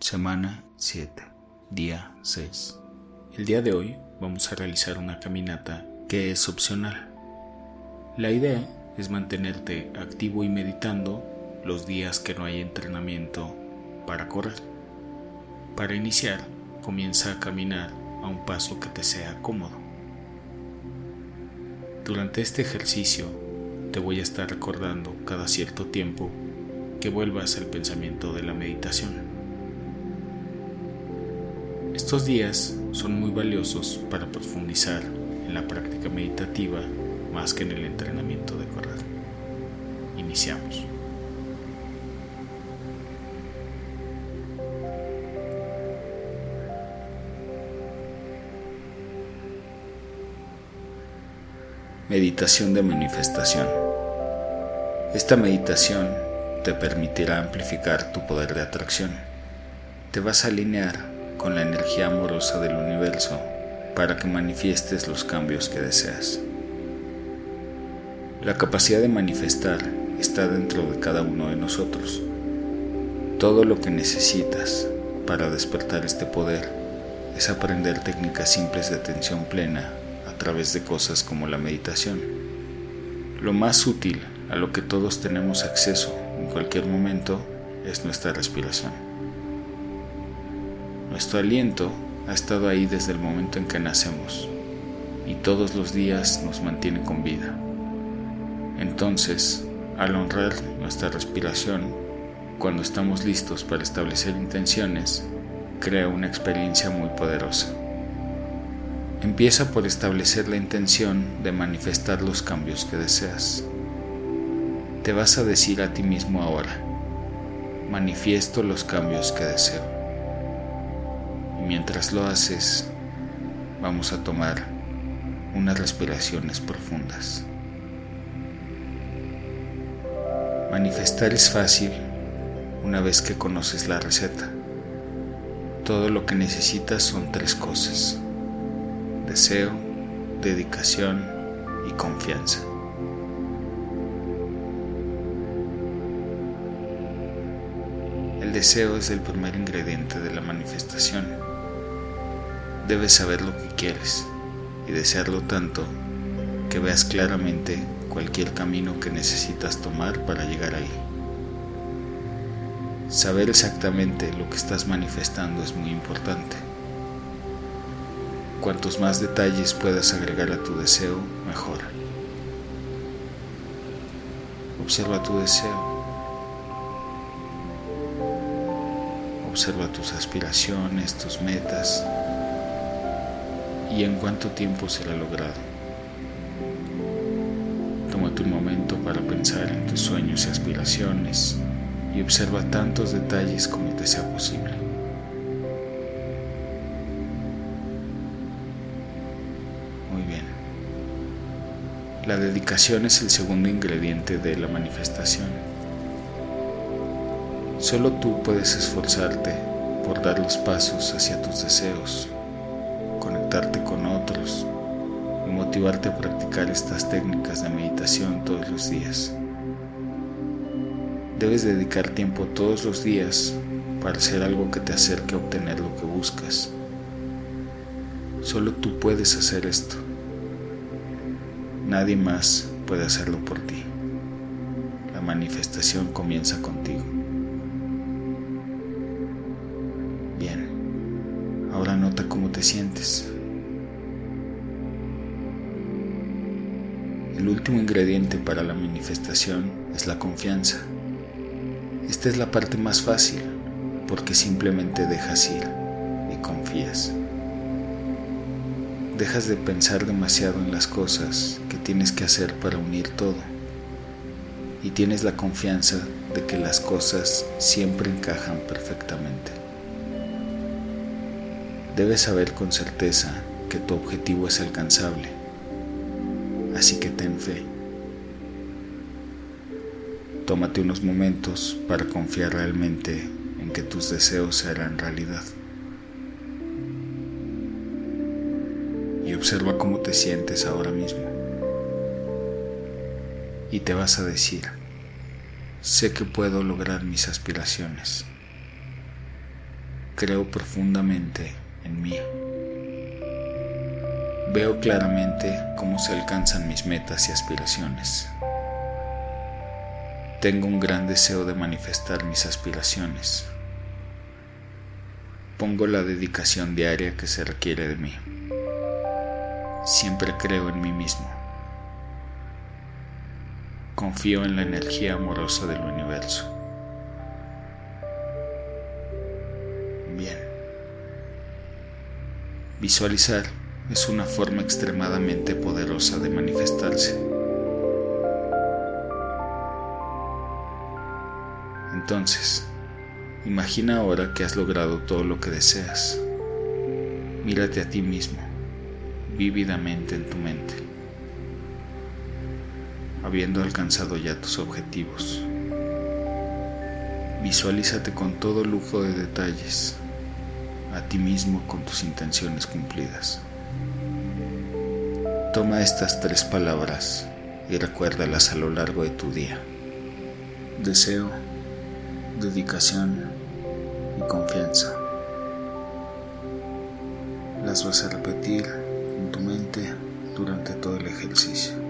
Semana 7, día 6. El día de hoy vamos a realizar una caminata que es opcional. La idea es mantenerte activo y meditando los días que no hay entrenamiento para correr. Para iniciar, comienza a caminar a un paso que te sea cómodo. Durante este ejercicio te voy a estar recordando cada cierto tiempo que vuelvas al pensamiento de la meditación. Estos días son muy valiosos para profundizar en la práctica meditativa más que en el entrenamiento de correr. Iniciamos. Meditación de manifestación. Esta meditación te permitirá amplificar tu poder de atracción. Te vas a alinear con la energía amorosa del universo para que manifiestes los cambios que deseas. La capacidad de manifestar está dentro de cada uno de nosotros. Todo lo que necesitas para despertar este poder es aprender técnicas simples de atención plena a través de cosas como la meditación. Lo más útil a lo que todos tenemos acceso en cualquier momento es nuestra respiración. Nuestro aliento ha estado ahí desde el momento en que nacemos y todos los días nos mantiene con vida. Entonces, al honrar nuestra respiración, cuando estamos listos para establecer intenciones, crea una experiencia muy poderosa. Empieza por establecer la intención de manifestar los cambios que deseas. Te vas a decir a ti mismo ahora, manifiesto los cambios que deseo mientras lo haces, vamos a tomar unas respiraciones profundas. Manifestar es fácil una vez que conoces la receta. Todo lo que necesitas son tres cosas. Deseo, dedicación y confianza. El deseo es el primer ingrediente de la manifestación Debes saber lo que quieres y desearlo tanto que veas claramente cualquier camino que necesitas tomar para llegar ahí. Saber exactamente lo que estás manifestando es muy importante. Cuantos más detalles puedas agregar a tu deseo, mejor. Observa tu deseo. Observa tus aspiraciones, tus metas, y en cuánto tiempo será logrado. Tómate un momento para pensar en tus sueños y aspiraciones y observa tantos detalles como te sea posible. Muy bien. La dedicación es el segundo ingrediente de la manifestación. Solo tú puedes esforzarte por dar los pasos hacia tus deseos conectarte con otros y motivarte a practicar estas técnicas de meditación todos los días. Debes dedicar tiempo todos los días para hacer algo que te acerque a obtener lo que buscas. Solo tú puedes hacer esto. Nadie más puede hacerlo por ti. La manifestación comienza contigo. Bien, ahora nota cómo te sientes. El último ingrediente para la manifestación es la confianza. Esta es la parte más fácil porque simplemente dejas ir y confías. Dejas de pensar demasiado en las cosas que tienes que hacer para unir todo y tienes la confianza de que las cosas siempre encajan perfectamente. Debes saber con certeza que tu objetivo es alcanzable así que ten fe. Tómate unos momentos para confiar realmente en que tus deseos se harán realidad. Y observa cómo te sientes ahora mismo. Y te vas a decir, sé que puedo lograr mis aspiraciones. creo profundamente en mí. Veo claramente cómo se alcanzan mis metas y aspiraciones. Tengo un gran deseo de manifestar mis aspiraciones. Pongo la dedicación diaria que se requiere de mí. Siempre creo en mí mismo. Confío en la energía amorosa del universo. Bien. Visualizar es una forma extremadamente poderosa de manifestarse. Entonces, imagina ahora que has logrado todo lo que deseas. Mírate a ti mismo, vívidamente en tu mente, habiendo alcanzado ya tus objetivos. Visualízate con todo lujo de detalles, a ti mismo con tus intenciones cumplidas. Toma estas tres palabras y recuérdalas a lo largo de tu día. Deseo, dedicación y confianza. Las vas a repetir en tu mente durante todo el ejercicio.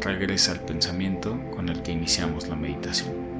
Regresa al pensamiento con el que iniciamos la meditación.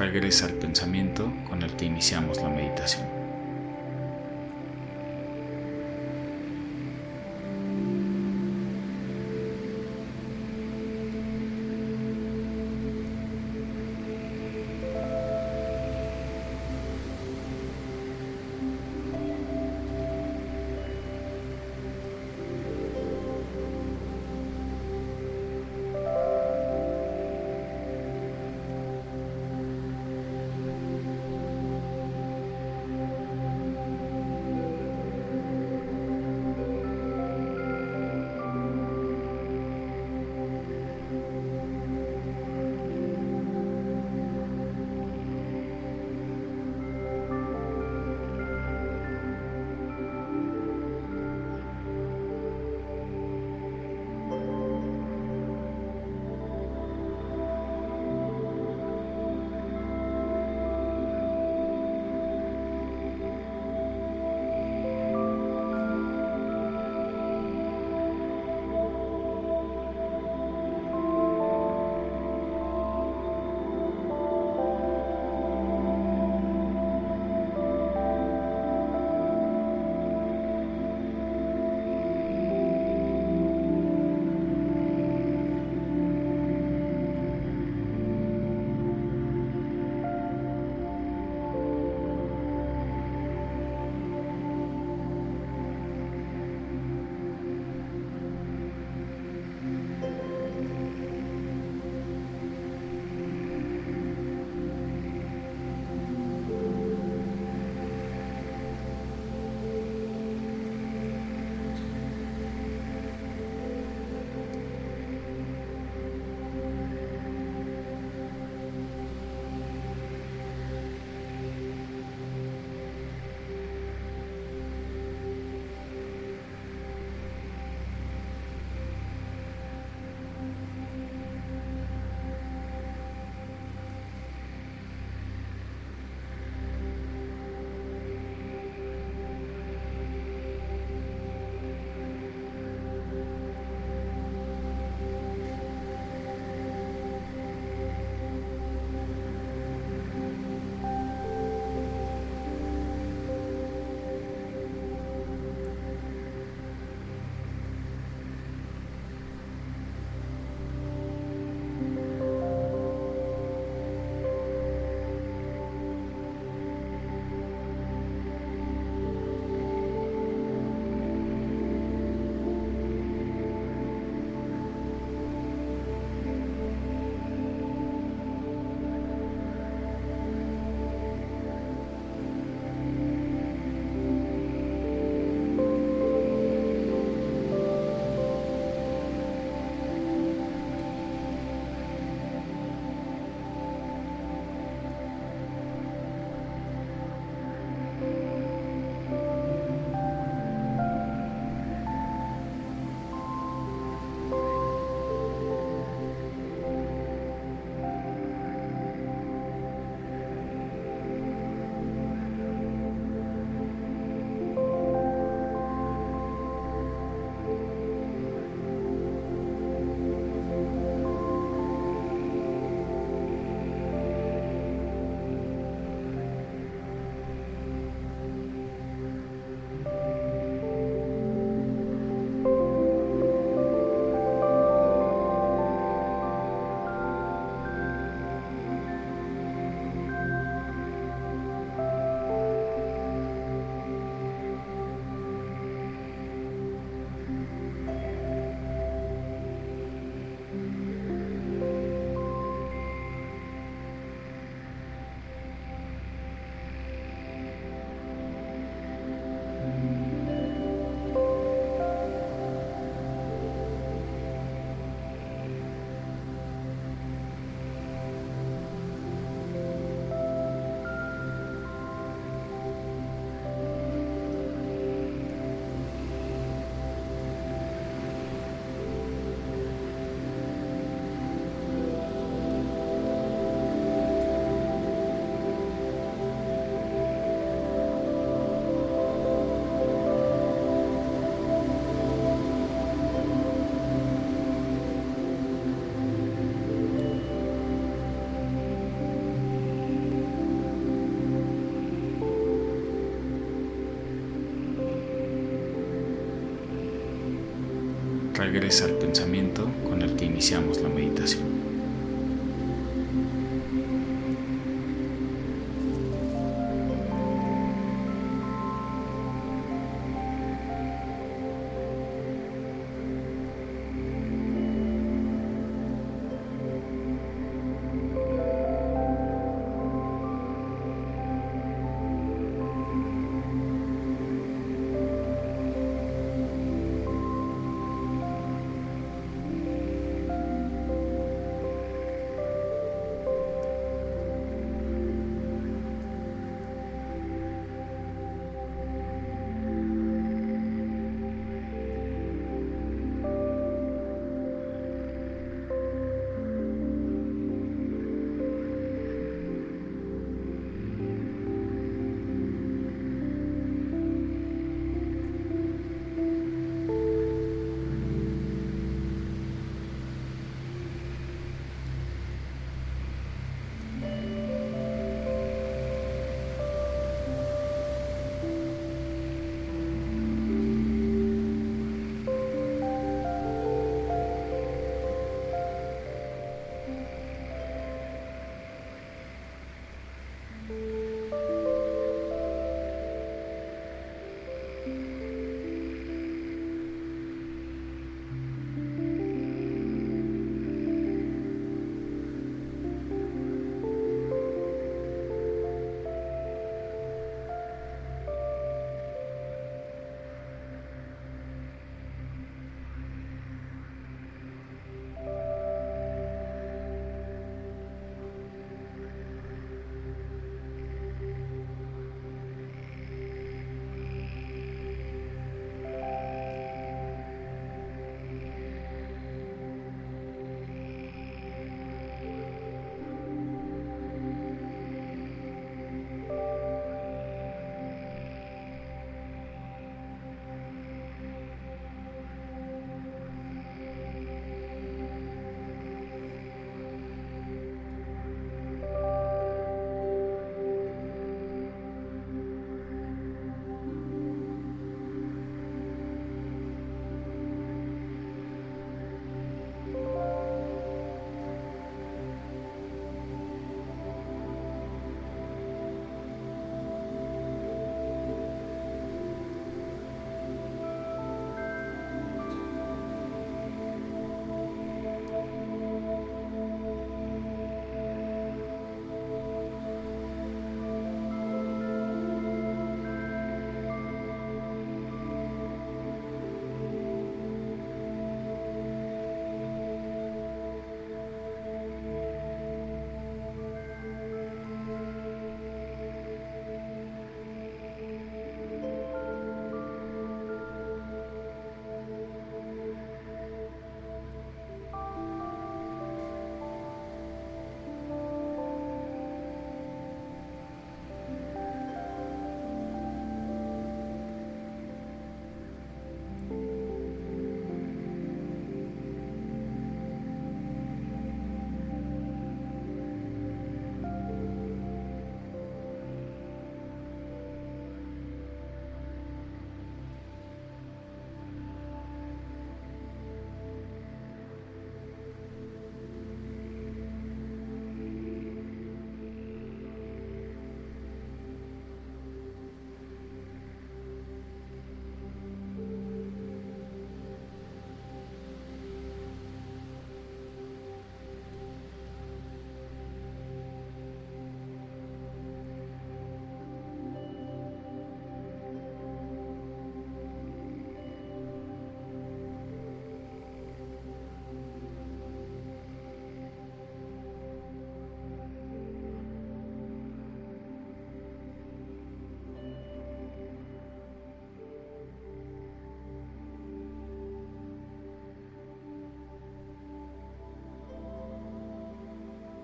Regresa al pensamiento con el que iniciamos la meditación. Regresa al pensamiento con el que iniciamos la meditación.